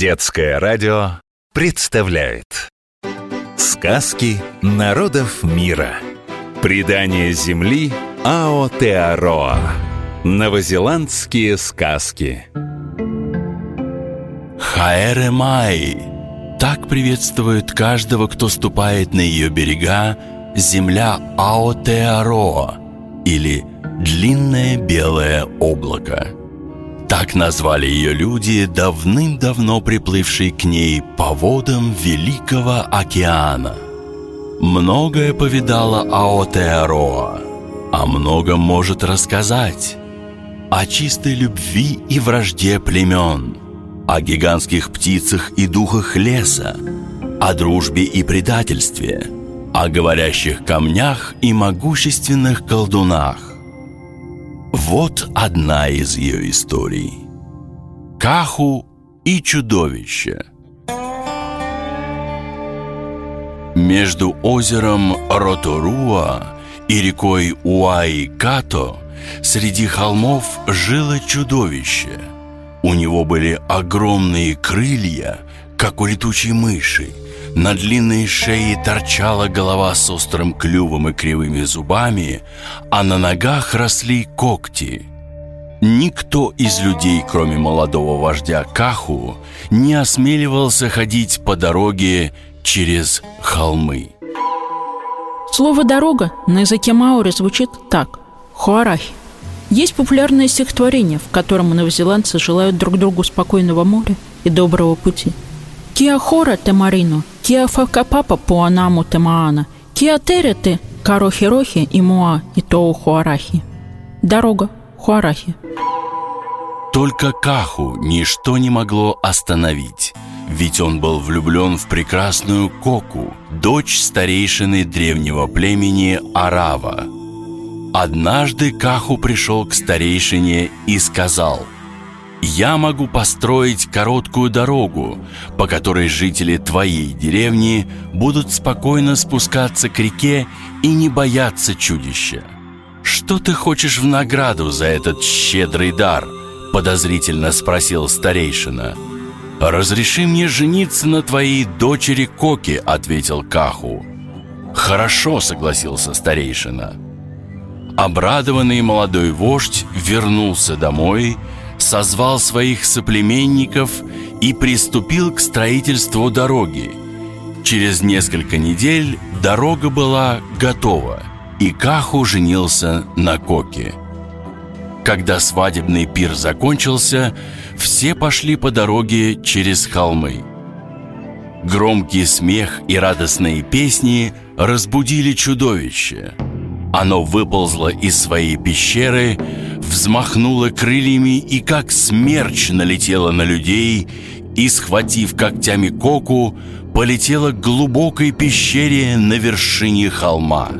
Детское радио представляет Сказки народов мира Предание земли Аотеароа Новозеландские сказки. Хаэре Май. Так приветствует каждого, кто ступает на ее берега Земля Аотеароа Или Длинное белое облако так назвали ее люди, давным-давно приплывшие к ней по водам Великого океана. Многое повидала Аотеароа, о многом может рассказать. О чистой любви и вражде племен, о гигантских птицах и духах леса, о дружбе и предательстве, о говорящих камнях и могущественных колдунах. Вот одна из ее историй. Каху и чудовище. Между озером Роторуа и рекой Уаи-Като среди холмов жило чудовище. У него были огромные крылья, как у летучей мыши, на длинной шее торчала голова с острым клювом и кривыми зубами, а на ногах росли когти. Никто из людей, кроме молодого вождя Каху, не осмеливался ходить по дороге через холмы. Слово «дорога» на языке маори звучит так – «хуарахи». Есть популярное стихотворение, в котором новозеландцы желают друг другу спокойного моря и доброго пути – te marino, kia whakapapa po anamu te maana, kia tere te карохи-рохи и муа и тоу хуарахи. Дорога Хуарахи. Только Каху ничто не могло остановить, ведь он был влюблен в прекрасную Коку, дочь старейшины древнего племени Арава. Однажды Каху пришел к старейшине и сказал – я могу построить короткую дорогу, по которой жители твоей деревни будут спокойно спускаться к реке и не бояться чудища. Что ты хочешь в награду за этот щедрый дар? Подозрительно спросил старейшина. «Разреши мне жениться на твоей дочери Коки», — ответил Каху. «Хорошо», — согласился старейшина. Обрадованный молодой вождь вернулся домой созвал своих соплеменников и приступил к строительству дороги. Через несколько недель дорога была готова, и Каху женился на Коке. Когда свадебный пир закончился, все пошли по дороге через холмы. Громкий смех и радостные песни разбудили чудовище. Оно выползло из своей пещеры, взмахнула крыльями и как смерч налетела на людей и, схватив когтями коку, полетела к глубокой пещере на вершине холма.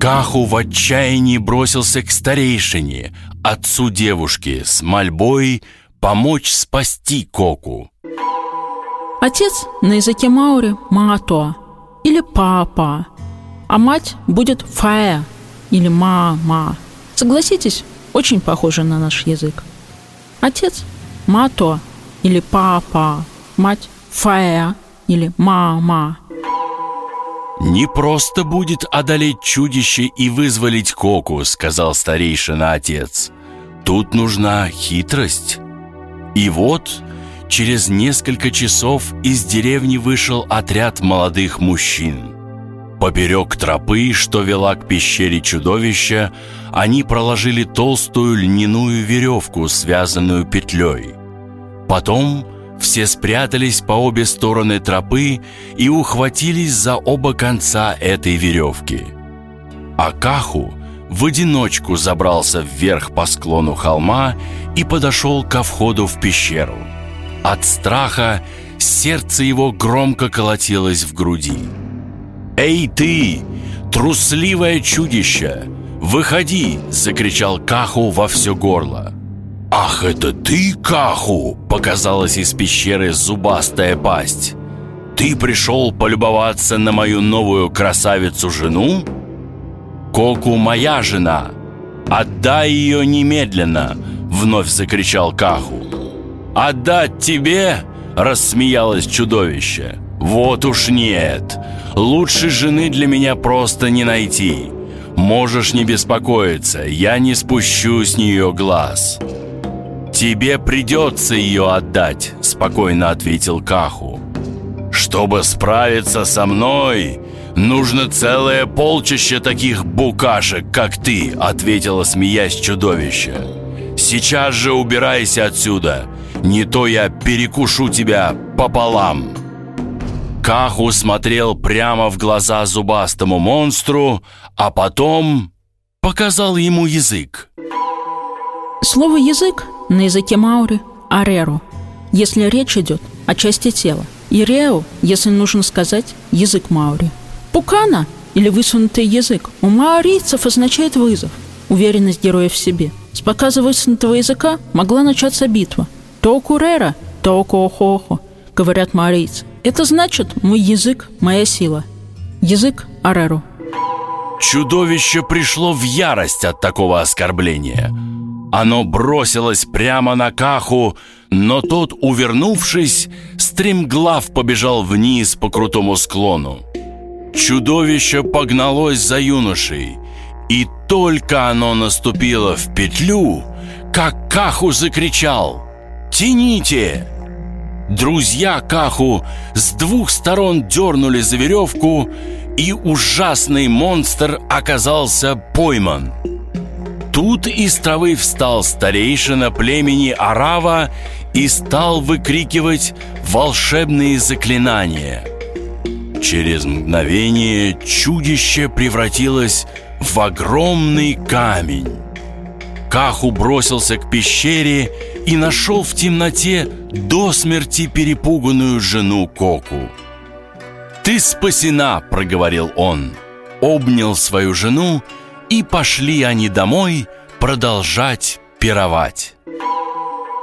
Каху в отчаянии бросился к старейшине, отцу девушки, с мольбой помочь спасти Коку. Отец на языке Маури – Маатоа или Папа, а мать будет Фаэ или Мама. Согласитесь, очень похоже на наш язык. Отец – мато или папа, мать – фая или мама. «Не просто будет одолеть чудище и вызволить Коку», — сказал старейшина отец. «Тут нужна хитрость». И вот через несколько часов из деревни вышел отряд молодых мужчин. Поперек тропы, что вела к пещере чудовища, они проложили толстую льняную веревку, связанную петлей. Потом все спрятались по обе стороны тропы и ухватились за оба конца этой веревки. Акаху в одиночку забрался вверх по склону холма и подошел ко входу в пещеру. От страха сердце его громко колотилось в груди. «Эй ты, трусливое чудище! Выходи!» — закричал Каху во все горло. «Ах, это ты, Каху!» — показалась из пещеры зубастая пасть. «Ты пришел полюбоваться на мою новую красавицу-жену?» «Коку моя жена! Отдай ее немедленно!» — вновь закричал Каху. Отдать тебе?» – рассмеялось чудовище. «Вот уж нет. Лучшей жены для меня просто не найти. Можешь не беспокоиться, я не спущу с нее глаз». «Тебе придется ее отдать», – спокойно ответил Каху. «Чтобы справиться со мной, нужно целое полчище таких букашек, как ты», – ответила, смеясь чудовище. «Сейчас же убирайся отсюда, не то я перекушу тебя пополам». Каху смотрел прямо в глаза зубастому монстру, а потом показал ему язык. Слово «язык» на языке маори – «ареру», если речь идет о части тела, и «реу», если нужно сказать «язык маори». «Пукана» или «высунутый язык» у маорийцев означает вызов, уверенность героя в себе. С показа высунутого языка могла начаться битва. «Тоокурера», «тоокоохохо», говорят маорийцы. Это значит «мой язык – моя сила». Язык Ареру. Чудовище пришло в ярость от такого оскорбления. Оно бросилось прямо на Каху, но тот, увернувшись, стремглав побежал вниз по крутому склону. Чудовище погналось за юношей, и только оно наступило в петлю, как Каху закричал «Тяните!» Друзья Каху с двух сторон дернули за веревку, и ужасный монстр оказался пойман. Тут из травы встал старейшина племени Арава и стал выкрикивать волшебные заклинания. Через мгновение чудище превратилось в огромный камень. Каху бросился к пещере и нашел в темноте до смерти перепуганную жену Коку. «Ты спасена!» – проговорил он. Обнял свою жену, и пошли они домой продолжать пировать.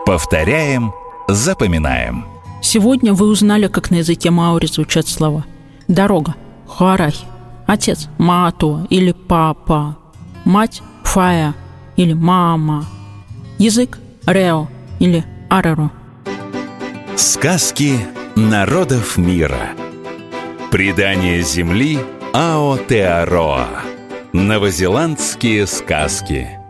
Повторяем, запоминаем. Сегодня вы узнали, как на языке маори звучат слова. Дорога – хуарахи. Отец – маато или папа. Мать – фая или мама. Язык – рео или араро. Сказки народов мира. Предание земли Аотеароа. Новозеландские сказки.